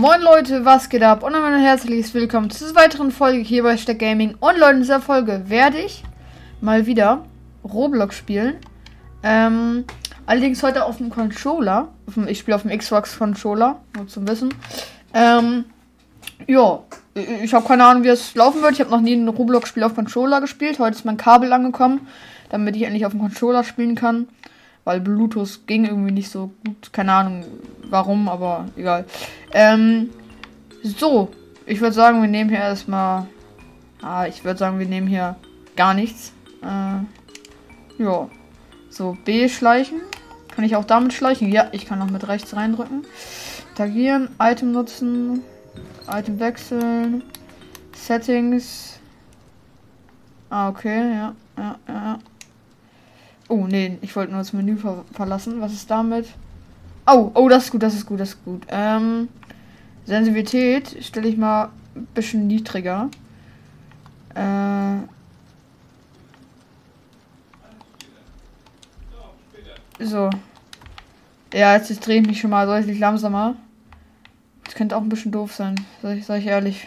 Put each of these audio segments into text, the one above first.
Moin Leute, was geht ab? Und ein herzliches Willkommen zu dieser weiteren Folge hier bei Steck Gaming. Und Leute, in dieser Folge werde ich mal wieder Roblox spielen. Ähm, allerdings heute auf dem Controller. Auf dem, ich spiele auf dem Xbox Controller, nur zum Wissen. Ähm, ja, ich habe keine Ahnung, wie es laufen wird. Ich habe noch nie ein Roblox-Spiel auf Controller gespielt. Heute ist mein Kabel angekommen, damit ich endlich auf dem Controller spielen kann weil Bluetooth ging irgendwie nicht so gut. Keine Ahnung warum, aber egal. Ähm, so, ich würde sagen, wir nehmen hier erstmal. Ah, ich würde sagen, wir nehmen hier gar nichts. Äh, ja. So, B schleichen. Kann ich auch damit schleichen? Ja, ich kann auch mit rechts reindrücken. Tagieren, Item nutzen, Item wechseln, Settings. Ah, okay, ja, ja, ja. Oh, nee, ich wollte nur das Menü ver verlassen. Was ist damit? Oh, oh, das ist gut, das ist gut, das ist gut. Ähm, Sensibilität stelle ich mal ein bisschen niedriger. Äh. So. Ja, jetzt, drehe ich mich schon mal deutlich langsamer. Das könnte auch ein bisschen doof sein, sag ich, sag ich ehrlich.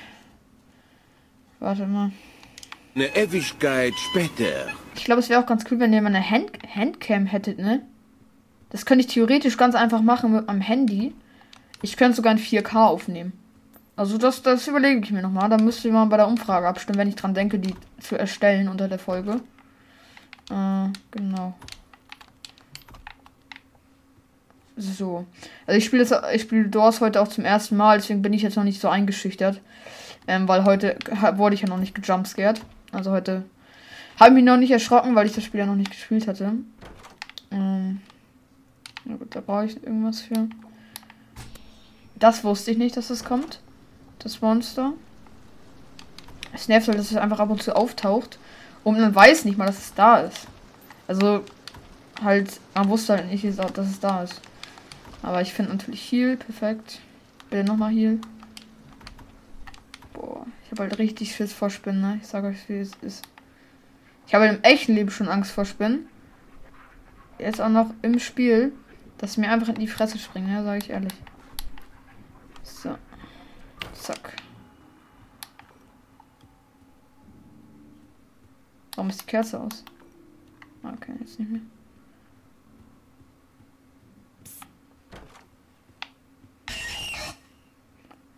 Warte mal. Eine Ewigkeit später. Ich glaube, es wäre auch ganz cool, wenn ihr mal eine Hand Handcam hättet, ne? Das könnte ich theoretisch ganz einfach machen mit meinem Handy. Ich könnte sogar in 4K aufnehmen. Also das, das überlege ich mir nochmal. Da müsst ihr mal bei der Umfrage abstimmen, wenn ich dran denke, die zu erstellen unter der Folge. Äh, genau. So. Also ich spiele ich Doors heute auch zum ersten Mal, deswegen bin ich jetzt noch nicht so eingeschüchtert. Ähm, weil heute wurde ich ja noch nicht gejumpscared. Also heute habe ich mich noch nicht erschrocken, weil ich das Spiel ja noch nicht gespielt hatte. Ähm, na gut, da brauche ich irgendwas für. Das wusste ich nicht, dass das kommt. Das Monster. Es nervt halt, dass es einfach ab und zu auftaucht. Und man weiß nicht mal, dass es da ist. Also, halt, man wusste halt nicht, dass es da ist. Aber ich finde natürlich Heal, perfekt. Bitte nochmal Heal. Habe halt richtig Schiss vor Spinnen, ne? Ich sage euch, wie es ist. Ich habe im echten Leben schon Angst vor Spinnen. Jetzt auch noch im Spiel, dass mir einfach in die Fresse springen, ja, sage ich ehrlich. So. Zack. Warum ist die Kerze aus? Okay, jetzt nicht mehr.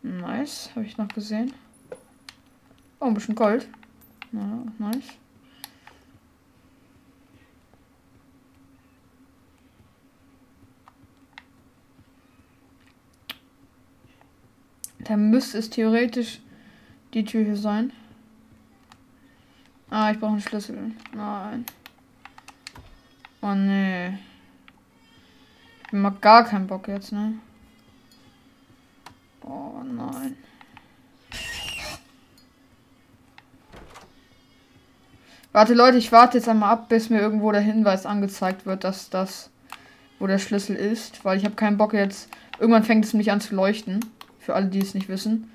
Nice, habe ich noch gesehen. Oh, ein bisschen Gold. Ja, nice. Da müsste es theoretisch die Tür hier sein. Ah, ich brauche einen Schlüssel. Nein. Oh nee. Ich mag gar keinen Bock jetzt, ne? Oh nein. Warte Leute, ich warte jetzt einmal ab, bis mir irgendwo der Hinweis angezeigt wird, dass das, wo der Schlüssel ist, weil ich habe keinen Bock jetzt. Irgendwann fängt es mich an zu leuchten. Für alle, die es nicht wissen.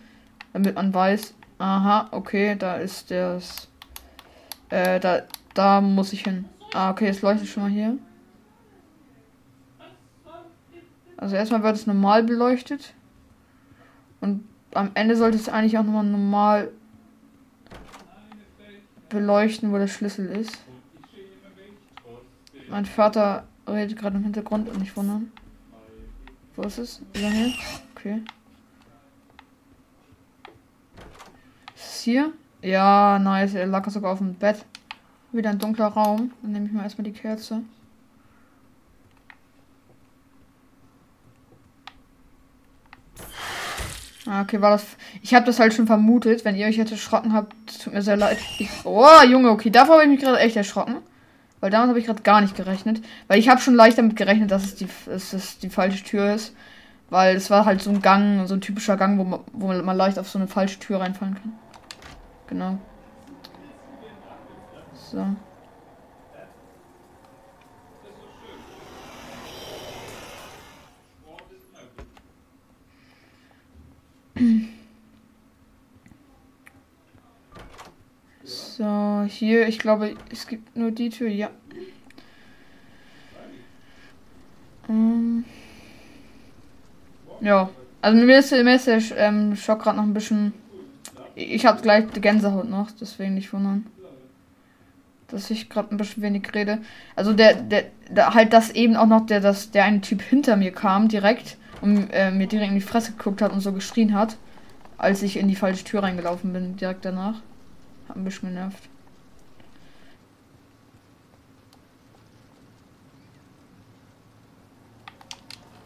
Damit man weiß, aha, okay, da ist das. Äh, da, da muss ich hin. Ah, okay, es leuchtet schon mal hier. Also erstmal wird es normal beleuchtet. Und am Ende sollte es eigentlich auch nochmal normal beleuchten, wo der Schlüssel ist. Mein Vater redet gerade im Hintergrund und nicht wundern. Wo ist es? Hier? Okay. Ist es hier? Ja, nice. Er lag sogar auf dem Bett. Wieder ein dunkler Raum. Dann nehme ich mal erstmal die Kerze. Ah, okay, war das. Ich habe das halt schon vermutet. Wenn ihr euch jetzt erschrocken habt, tut mir sehr leid. Ich, oh, Junge, okay, davor habe ich mich gerade echt erschrocken. Weil damit habe ich gerade gar nicht gerechnet. Weil ich habe schon leicht damit gerechnet, dass es die, dass es die falsche Tür ist. Weil es war halt so ein Gang, so ein typischer Gang, wo man, wo man leicht auf so eine falsche Tür reinfallen kann. Genau. So. So, hier, ich glaube, es gibt nur die Tür, ja. Ähm, ja, Also mir ist, mir ist der ähm, Schock gerade noch ein bisschen. Ich habe gleich die Gänsehaut noch, deswegen nicht wundern. Dass ich gerade ein bisschen wenig rede. Also der, der, der, halt das eben auch noch, der, das, der eine Typ hinter mir kam, direkt und äh, mir direkt in die Fresse geguckt hat und so geschrien hat, als ich in die falsche Tür reingelaufen bin, direkt danach. Hat ein bisschen genervt.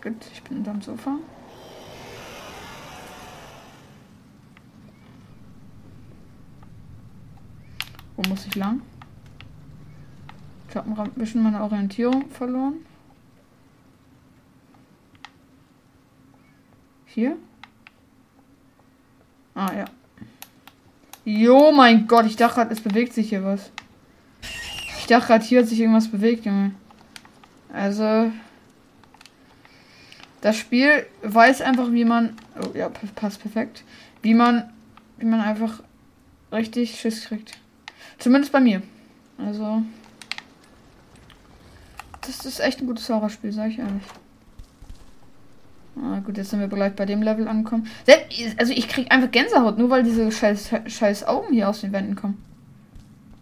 Gut, ich bin unterm Sofa. Wo muss ich lang? Ich habe ein bisschen meine Orientierung verloren. Hier? Ah, ja. Jo, mein Gott, ich dachte gerade, es bewegt sich hier was. Ich dachte gerade, hier hat sich irgendwas bewegt, Junge. Also, das Spiel weiß einfach, wie man. Oh ja, passt perfekt. Wie man. Wie man einfach richtig Schiss kriegt. Zumindest bei mir. Also. Das ist echt ein gutes Horrorspiel, sag ich ehrlich. Ah, gut, jetzt sind wir gleich bei dem Level angekommen. Also ich krieg einfach Gänsehaut, nur weil diese scheiß, scheiß Augen hier aus den Wänden kommen.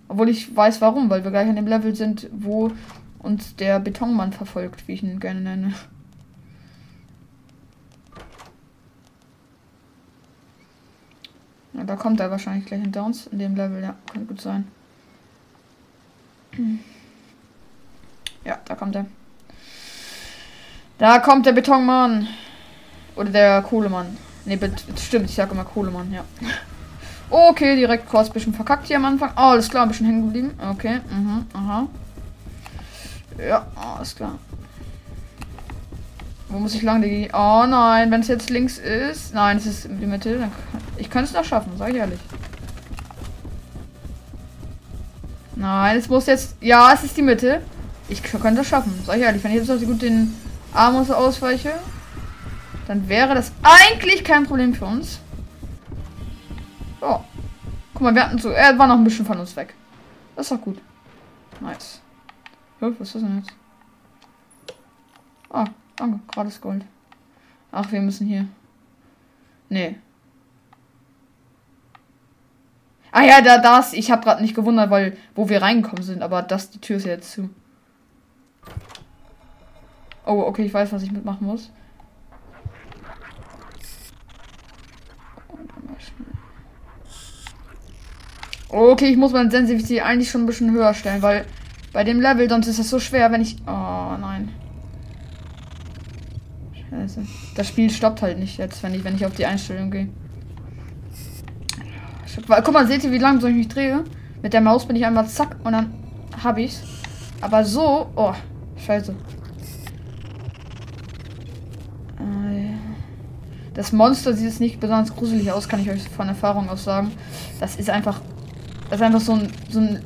Obwohl ich weiß warum, weil wir gleich an dem Level sind, wo uns der Betonmann verfolgt, wie ich ihn gerne nenne. Ja, da kommt er wahrscheinlich gleich hinter uns in dem Level. Ja, könnte gut sein. Ja, da kommt er. Da kommt der Betonmann. Oder der Kohlemann. Ne, stimmt, ich sage immer Kohlemann, ja. Okay, direkt kurz ein bisschen verkackt hier am Anfang. Oh, alles klar, ein bisschen hängen geblieben. Okay, mhm, aha. Ja, alles klar. Wo muss ich lang, Digi? Oh nein, wenn es jetzt links ist. Nein, es ist die Mitte. Dann ich könnte es noch schaffen, sag ich ehrlich. Nein, es muss jetzt. Ja, es ist die Mitte. Ich könnte das schaffen, sag ich ehrlich. Wenn ich jetzt so gut den Arm ausweiche, dann wäre das eigentlich kein Problem für uns. Oh. Guck mal, wir hatten so. Er war noch ein bisschen von uns weg. Das ist doch gut. Nice. Ja, was ist denn jetzt? Ah, danke. Gratis Gold. Ach, wir müssen hier. Nee. Ah ja, da das. Ich habe gerade nicht gewundert, weil wo wir reingekommen sind, aber das die Tür ist jetzt zu. Oh, okay, ich weiß, was ich mitmachen muss. Okay, ich muss meine Sensitivität eigentlich schon ein bisschen höher stellen, weil bei dem Level, sonst ist das so schwer, wenn ich... Oh, nein. Scheiße. Das Spiel stoppt halt nicht jetzt, wenn ich, wenn ich auf die Einstellung gehe. Guck mal, seht ihr, wie langsam ich mich drehe? Mit der Maus bin ich einmal zack und dann hab ich's. Aber so, oh, scheiße. Äh, das Monster sieht es nicht besonders gruselig aus, kann ich euch von Erfahrung aus sagen. Das ist einfach, das ist einfach so ein, so ein,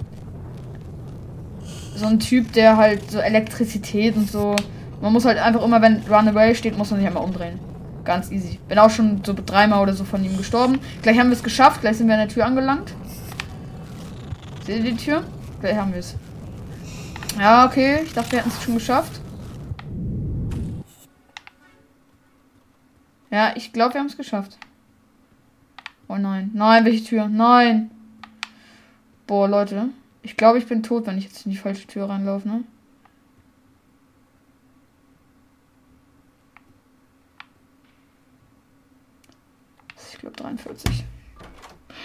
so ein Typ, der halt so Elektrizität und so. Man muss halt einfach immer, wenn Runaway steht, muss man sich einmal umdrehen. Ganz easy. Bin auch schon so dreimal oder so von ihm gestorben. Gleich haben wir es geschafft. Gleich sind wir an der Tür angelangt. Seht ihr die Tür? Gleich haben wir es. Ja, okay. Ich dachte, wir hätten es schon geschafft. Ja, ich glaube, wir haben es geschafft. Oh nein. Nein, welche Tür? Nein. Boah, Leute. Ich glaube, ich bin tot, wenn ich jetzt in die falsche Tür reinlaufe, ne? Ich glaube 43.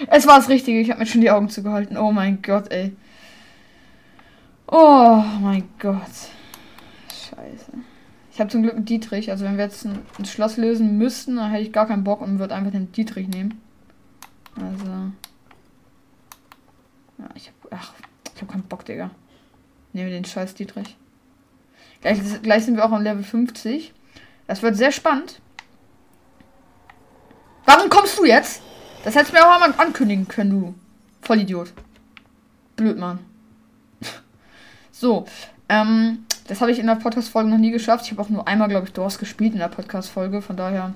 Es war das Richtige. Ich habe mir schon die Augen zugehalten. Oh mein Gott, ey. Oh mein Gott. Scheiße. Ich habe zum Glück einen Dietrich. Also wenn wir jetzt ein, ein, Schloss lösen müssten, dann hätte ich gar keinen Bock und würde einfach den Dietrich nehmen. Also. Ja, ich habe. Ach, ich habe keinen Bock, Digga. Nehmen wir den scheiß Dietrich. Gleich, gleich sind wir auch am Level 50. Das wird sehr spannend. Warum kommst du jetzt? Das hättest du mir auch einmal ankündigen können, du Vollidiot. Blöd, Mann. so, ähm, das habe ich in der Podcast-Folge noch nie geschafft. Ich habe auch nur einmal, glaube ich, Doors gespielt in der Podcast-Folge. Von daher,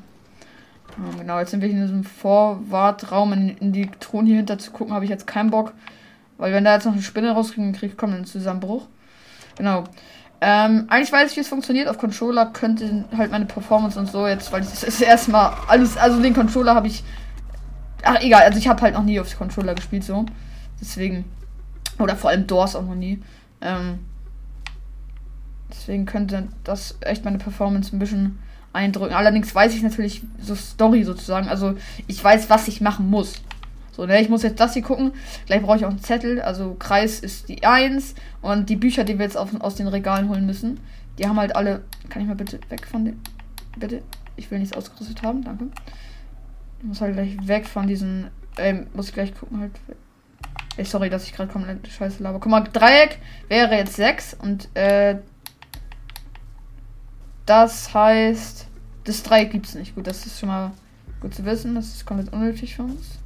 ähm, genau, jetzt sind wir in diesem Vorwartraum, in, in die Thron hier hinter zu gucken, habe ich jetzt keinen Bock. Weil wenn da jetzt noch eine Spinne rauskriegen kriegt, kommt ein Zusammenbruch. Genau. Ähm, eigentlich weiß ich, wie es funktioniert. Auf Controller könnte halt meine Performance und so jetzt, weil ich das ist erstmal alles, also den Controller habe ich. Ach, egal, also ich habe halt noch nie auf Controller gespielt, so. Deswegen. Oder vor allem Doors auch noch nie. Ähm, deswegen könnte das echt meine Performance ein bisschen eindrücken. Allerdings weiß ich natürlich so Story sozusagen. Also ich weiß, was ich machen muss. So, ne, ich muss jetzt das hier gucken. Gleich brauche ich auch einen Zettel. Also Kreis ist die 1. Und die Bücher, die wir jetzt auf, aus den Regalen holen müssen, die haben halt alle. Kann ich mal bitte weg von den. Bitte? Ich will nichts ausgerüstet haben, danke. Ich muss halt gleich weg von diesen. Ähm, muss ich gleich gucken halt. Ey, sorry, dass ich gerade komplett scheiße laber. Guck mal, Dreieck wäre jetzt 6 und äh. Das heißt. Das Dreieck gibt es nicht. Gut, das ist schon mal gut zu wissen. Das ist komplett unnötig für uns.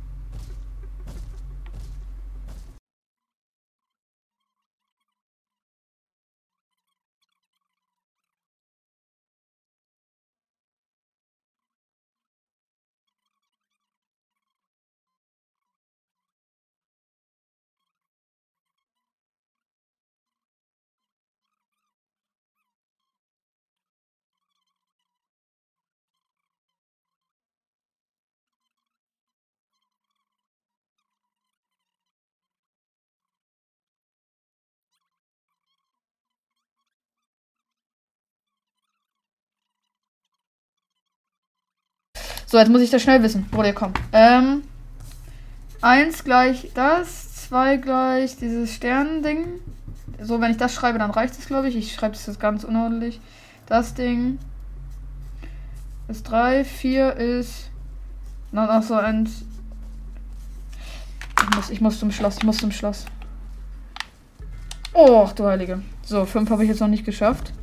So, jetzt muss ich das schnell wissen, wo der kommt. Ähm, eins gleich das, zwei gleich dieses Sternending. So, wenn ich das schreibe, dann reicht es, glaube ich. Ich schreibe das ganz unordentlich. Das Ding. Das drei, vier ist. Na, noch so eins. Ich muss, ich muss zum Schloss, ich muss zum Schloss. Oh, du Heilige. So, fünf habe ich jetzt noch nicht geschafft.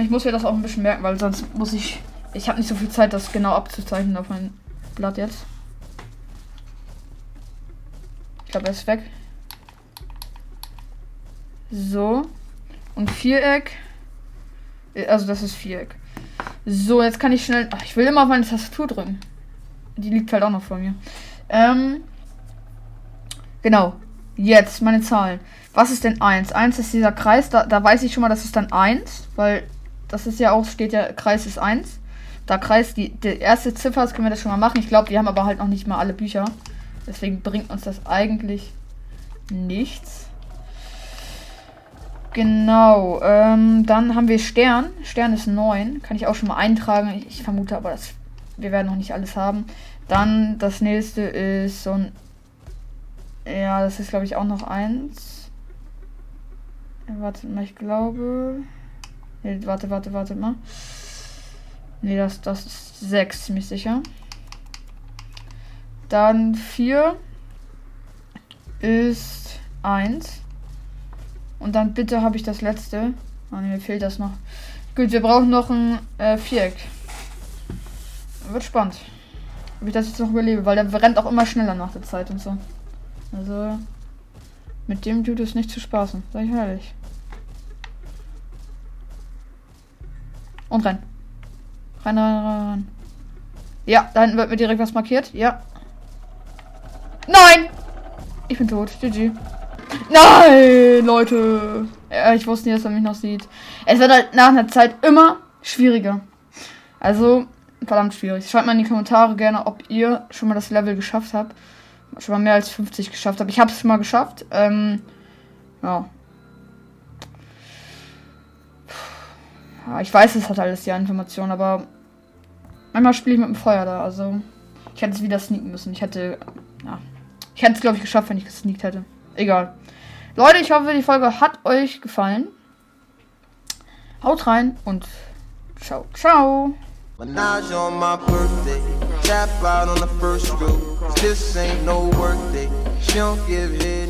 Ich muss mir das auch ein bisschen merken, weil sonst muss ich. Ich habe nicht so viel Zeit, das genau abzuzeichnen auf mein Blatt jetzt. Ich glaube, er ist weg. So. Und Viereck. Äh, also das ist Viereck. So, jetzt kann ich schnell. Ach, ich will immer auf meine Tastatur drücken. Die liegt halt auch noch vor mir. Ähm. Genau. Jetzt meine Zahlen. Was ist denn 1? 1 ist dieser Kreis, da, da weiß ich schon mal, das ist dann 1, weil das ist ja auch, steht ja, Kreis ist 1. Da Kreis, die, die erste Ziffer, das können wir das schon mal machen. Ich glaube, wir haben aber halt noch nicht mal alle Bücher. Deswegen bringt uns das eigentlich nichts. Genau, ähm, dann haben wir Stern. Stern ist 9. Kann ich auch schon mal eintragen. Ich, vermute aber, dass wir werden noch nicht alles haben. Dann das nächste ist so ein. Ja, das ist glaube ich auch noch eins. Warte mal, ich glaube. Nee, warte, warte, warte mal. Nee, das, das ist 6, ziemlich sicher. Dann 4 ist 1. Und dann bitte habe ich das letzte. Oh ne, mir fehlt das noch. Gut, wir brauchen noch ein äh, Viereck. Wird spannend. Ob ich das jetzt noch überlebe, weil der rennt auch immer schneller nach der Zeit und so. Also, mit dem Dude ist nicht zu spaßen, sag ich ehrlich. Und rein. Rein, rein, rein. Ja, da hinten wird mir direkt was markiert. Ja. Nein! Ich bin tot. GG. Nein, Leute. Ja, ich wusste nicht, dass er mich noch sieht. Es wird halt nach einer Zeit immer schwieriger. Also, verdammt schwierig. Schreibt mal in die Kommentare gerne, ob ihr schon mal das Level geschafft habt. Schon mal mehr als 50 geschafft habt. Ich habe es schon mal geschafft. Ähm, ja. Ja, ich weiß, es hat alles die Information, aber manchmal spiele ich mit dem Feuer da. Also, ich hätte es wieder sneaken müssen. Ich hätte, ja, ich hätte es, glaube ich, geschafft, wenn ich gesneakt hätte. Egal. Leute, ich hoffe, die Folge hat euch gefallen. Haut rein und ciao, ciao. Menage on my birthday. Tap out on the first stroke. This ain't no work. She don't give head.